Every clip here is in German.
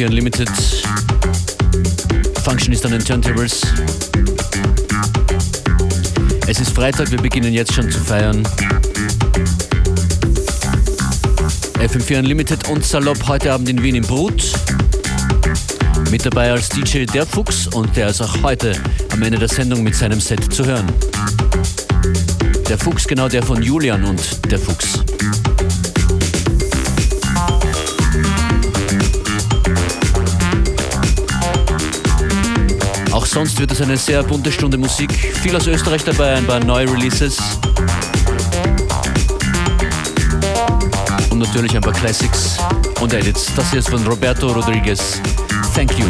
FM4 Unlimited. Functionist an den Turntables. Es ist Freitag, wir beginnen jetzt schon zu feiern. FM4 Unlimited und Salopp heute Abend in Wien im Brut. Mit dabei als DJ der Fuchs und der ist auch heute am Ende der Sendung mit seinem Set zu hören. Der Fuchs, genau der von Julian und der Fuchs. Sonst wird es eine sehr bunte Stunde Musik. Viel aus Österreich dabei, ein paar neue Releases. Und natürlich ein paar Classics und Edits. Das hier ist von Roberto Rodriguez. Thank you.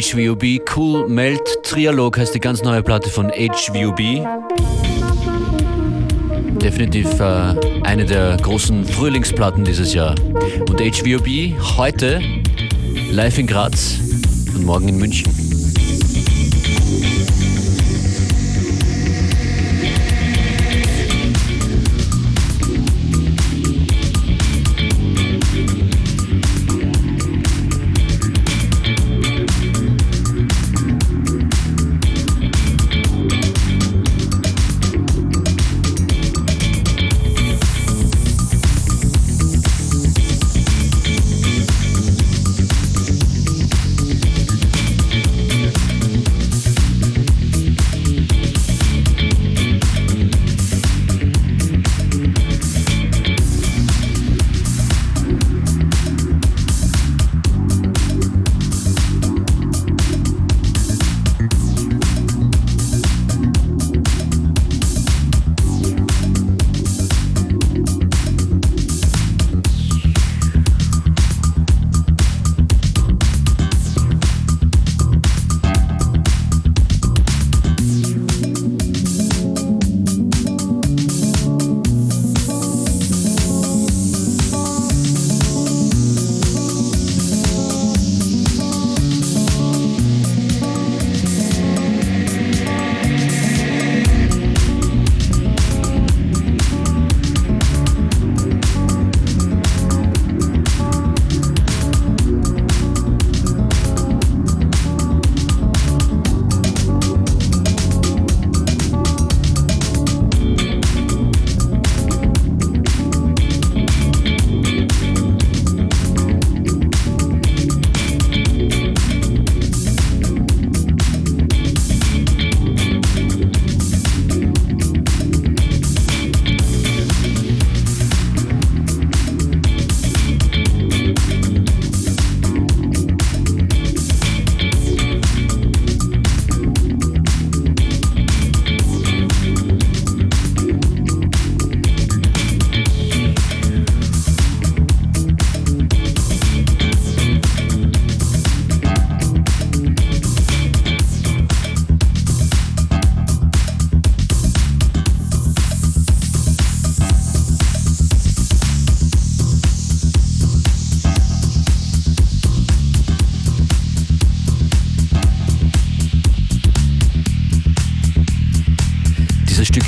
HVOB. Cool Melt Trialog heißt die ganz neue Platte von HVOB. Definitiv äh, eine der großen Frühlingsplatten dieses Jahr. Und HVOB heute live in Graz und morgen in München.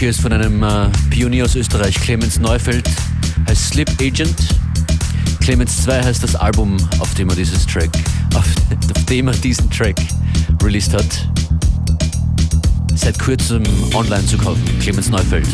Hier ist von einem äh, Pionier aus Österreich, Clemens Neufeld, heißt Slip Agent. Clemens 2 heißt das Album, auf dem er dieses Track, auf, auf dem er diesen Track released hat. Seit kurzem online zu kaufen, Clemens Neufeld.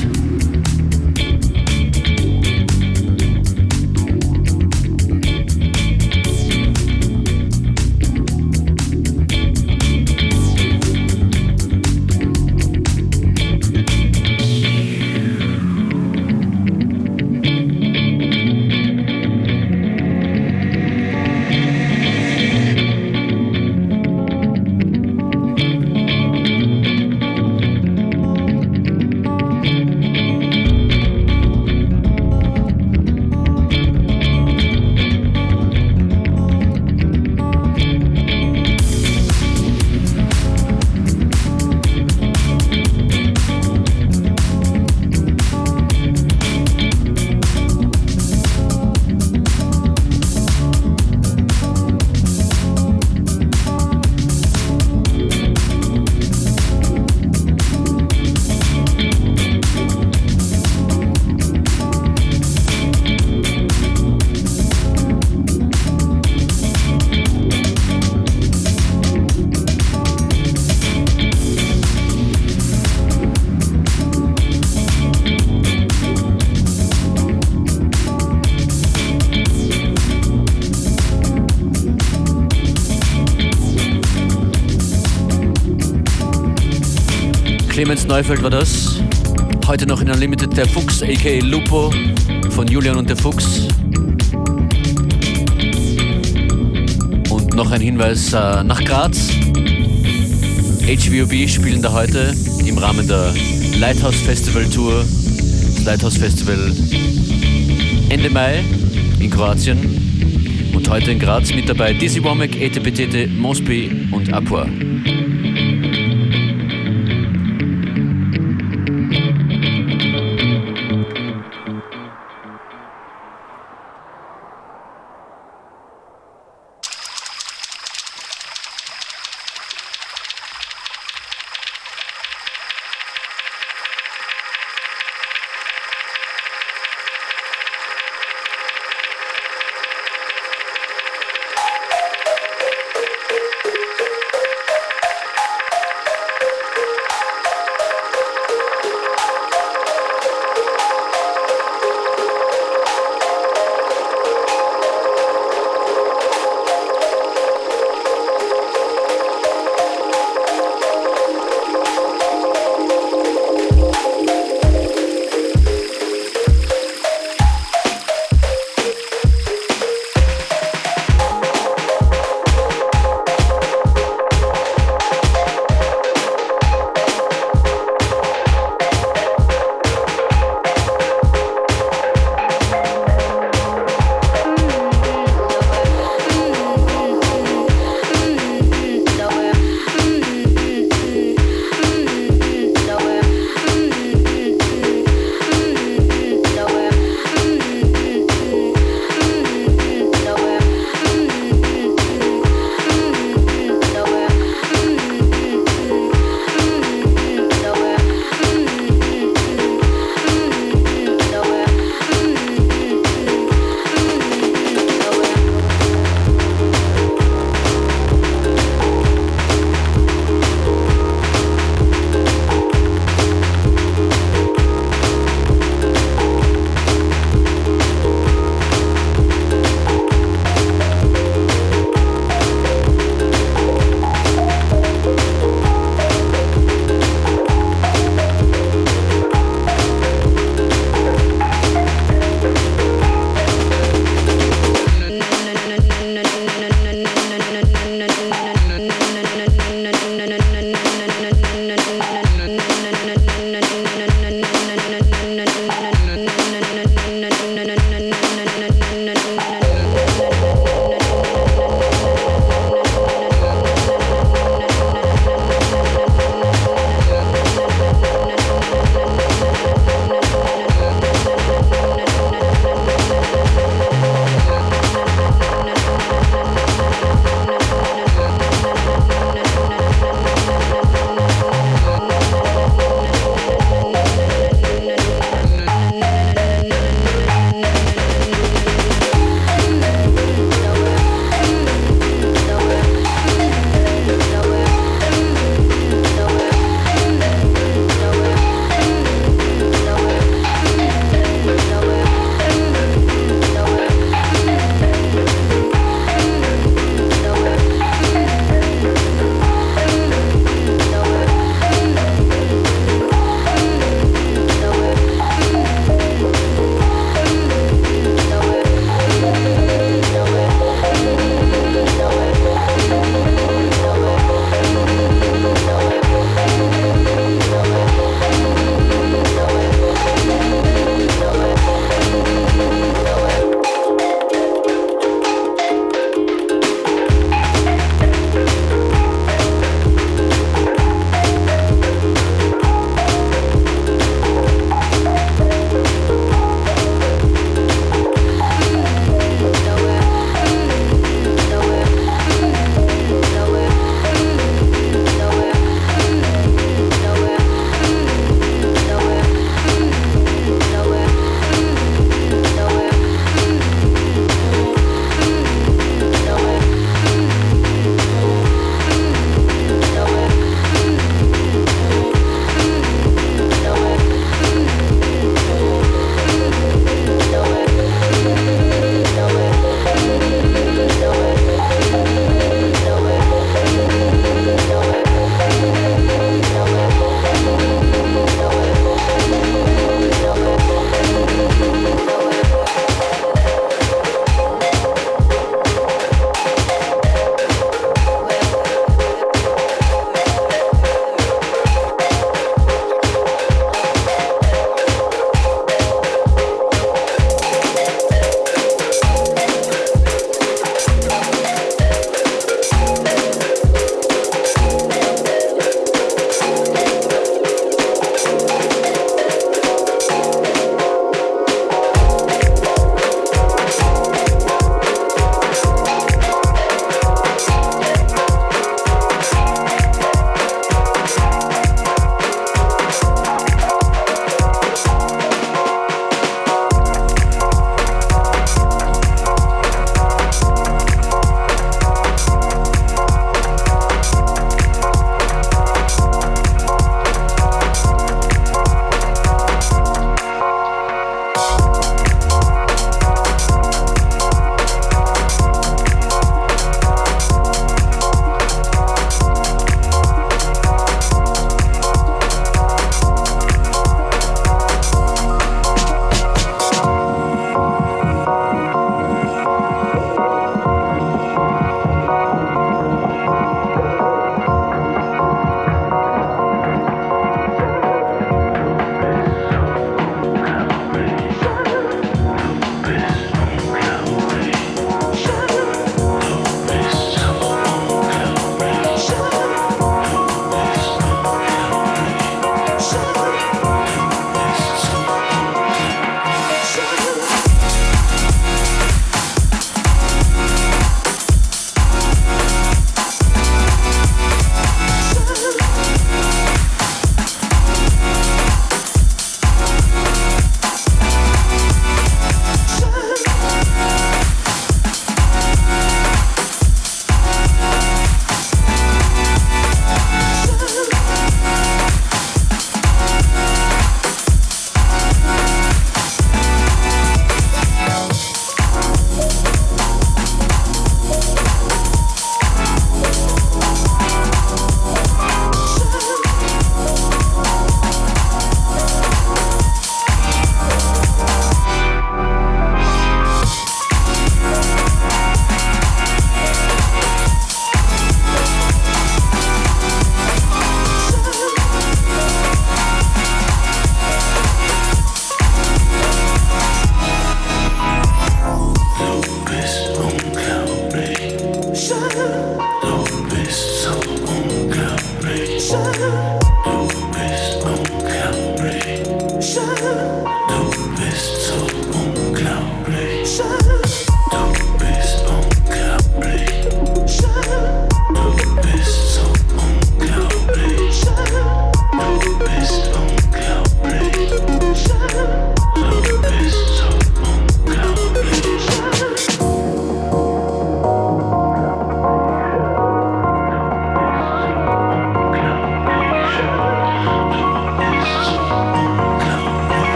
Neufeld war das. Heute noch in Unlimited der Fuchs, aka Lupo von Julian und der Fuchs. Und noch ein Hinweis äh, nach Graz. HVOB spielen da heute im Rahmen der Lighthouse Festival Tour. Lighthouse Festival Ende Mai in Kroatien. Und heute in Graz mit dabei Dizzy Womack, Etepetete, Mosby und Aqua.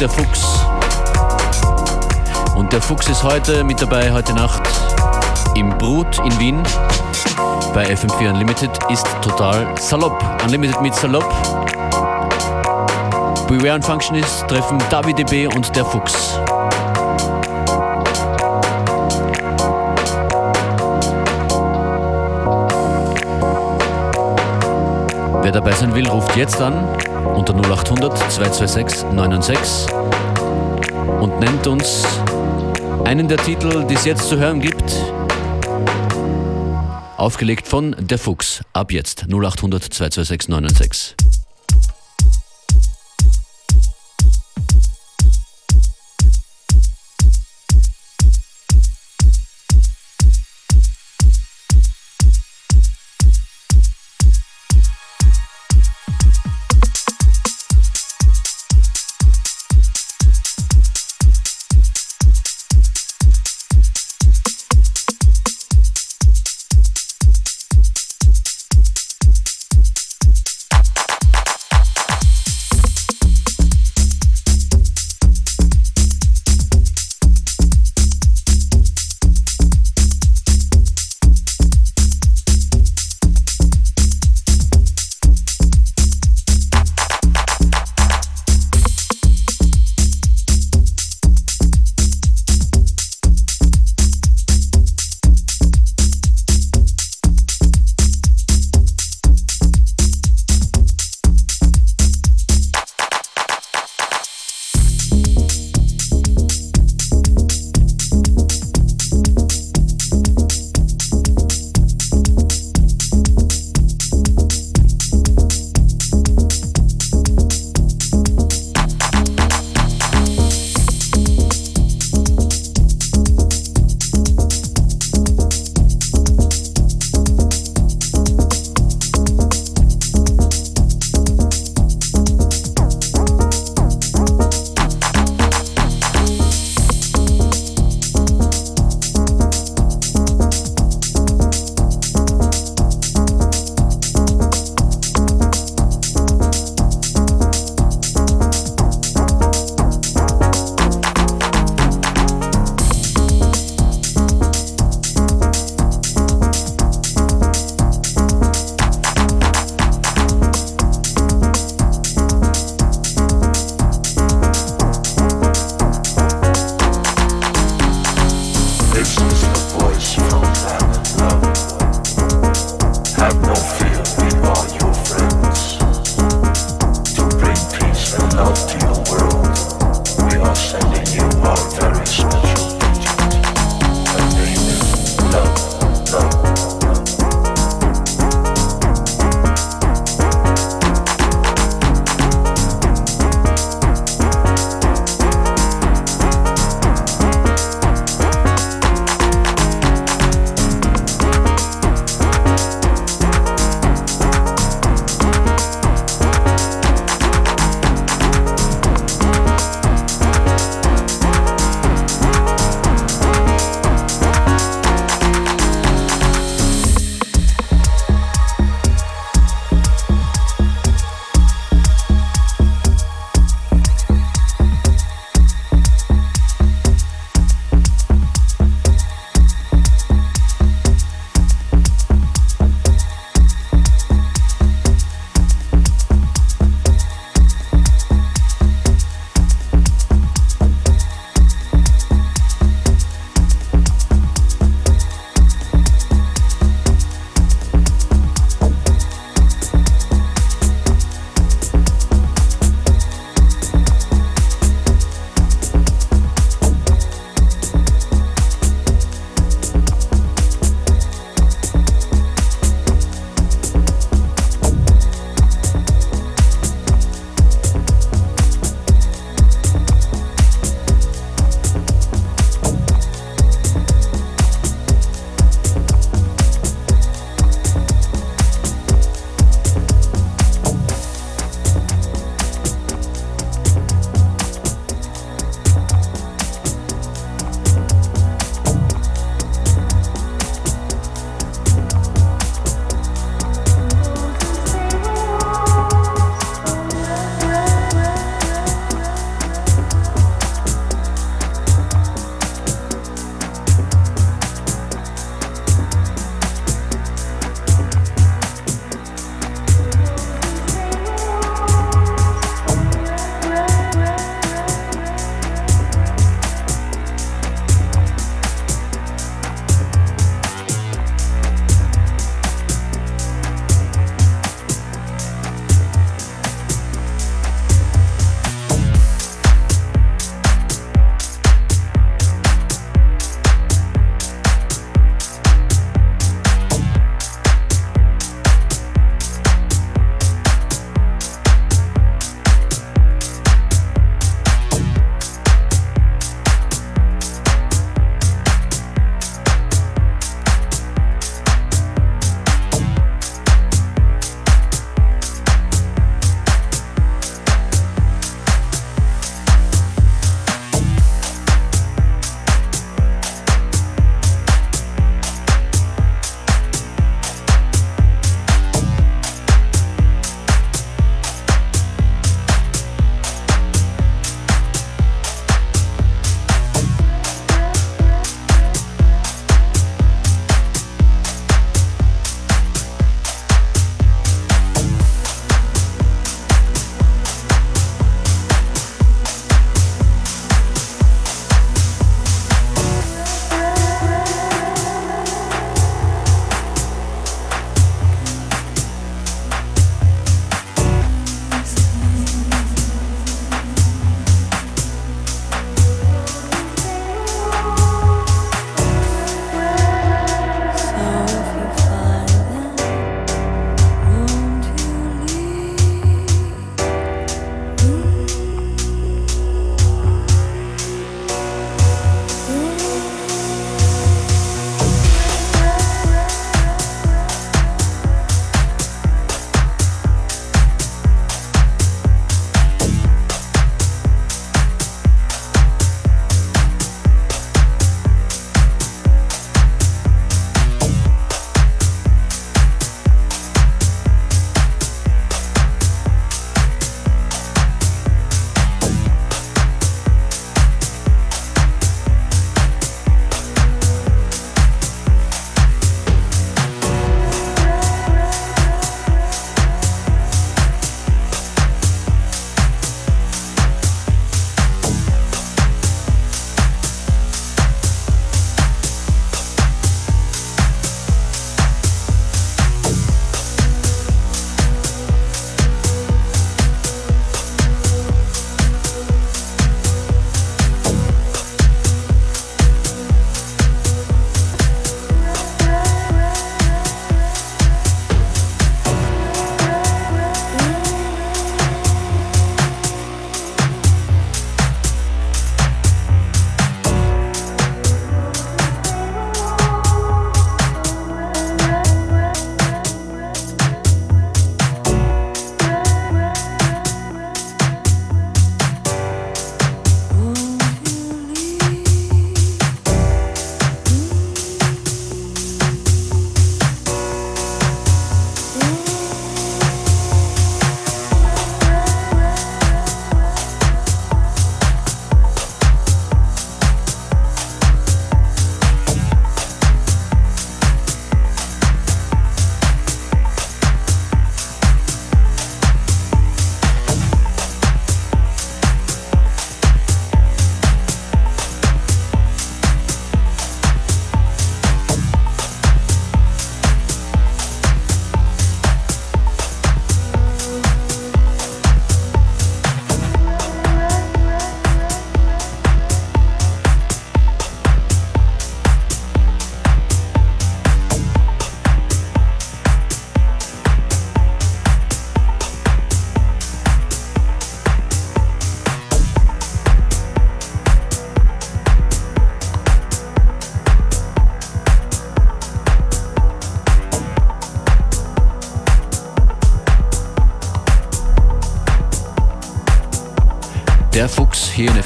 Der Fuchs. Und der Fuchs ist heute mit dabei, heute Nacht im Brut in Wien. Bei FM4 Unlimited ist total salopp. Unlimited mit salopp. Beware und Functionist treffen David DB und der Fuchs. Wer dabei sein will, ruft jetzt an unter 0800 226 996 und nennt uns einen der Titel, die es jetzt zu hören gibt. Aufgelegt von Der Fuchs. Ab jetzt 0800 226 996.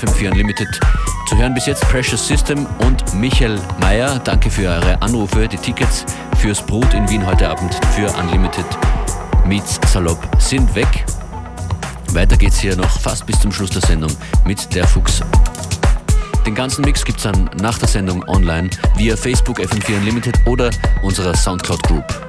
FM4 Unlimited. Zu hören bis jetzt Precious System und Michael Mayer. Danke für eure Anrufe. Die Tickets fürs Brut in Wien heute Abend für Unlimited Meets Salopp sind weg. Weiter geht's hier noch fast bis zum Schluss der Sendung mit Der Fuchs. Den ganzen Mix gibt's dann nach der Sendung online via Facebook FM4 Unlimited oder unserer Soundcloud Group.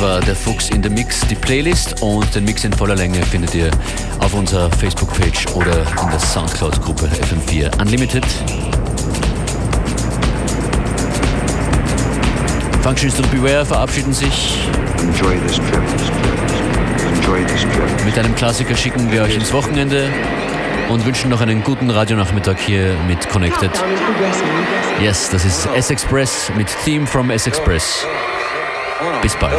War der Fuchs in der Mix, die Playlist und den Mix in voller Länge findet ihr auf unserer Facebook-Page oder in der Soundcloud-Gruppe FM4 Unlimited. Functions und Beware verabschieden sich. Mit einem Klassiker schicken wir euch ins Wochenende und wünschen noch einen guten Radionachmittag hier mit Connected. Yes, das ist S-Express mit Theme from S-Express. Bis bald.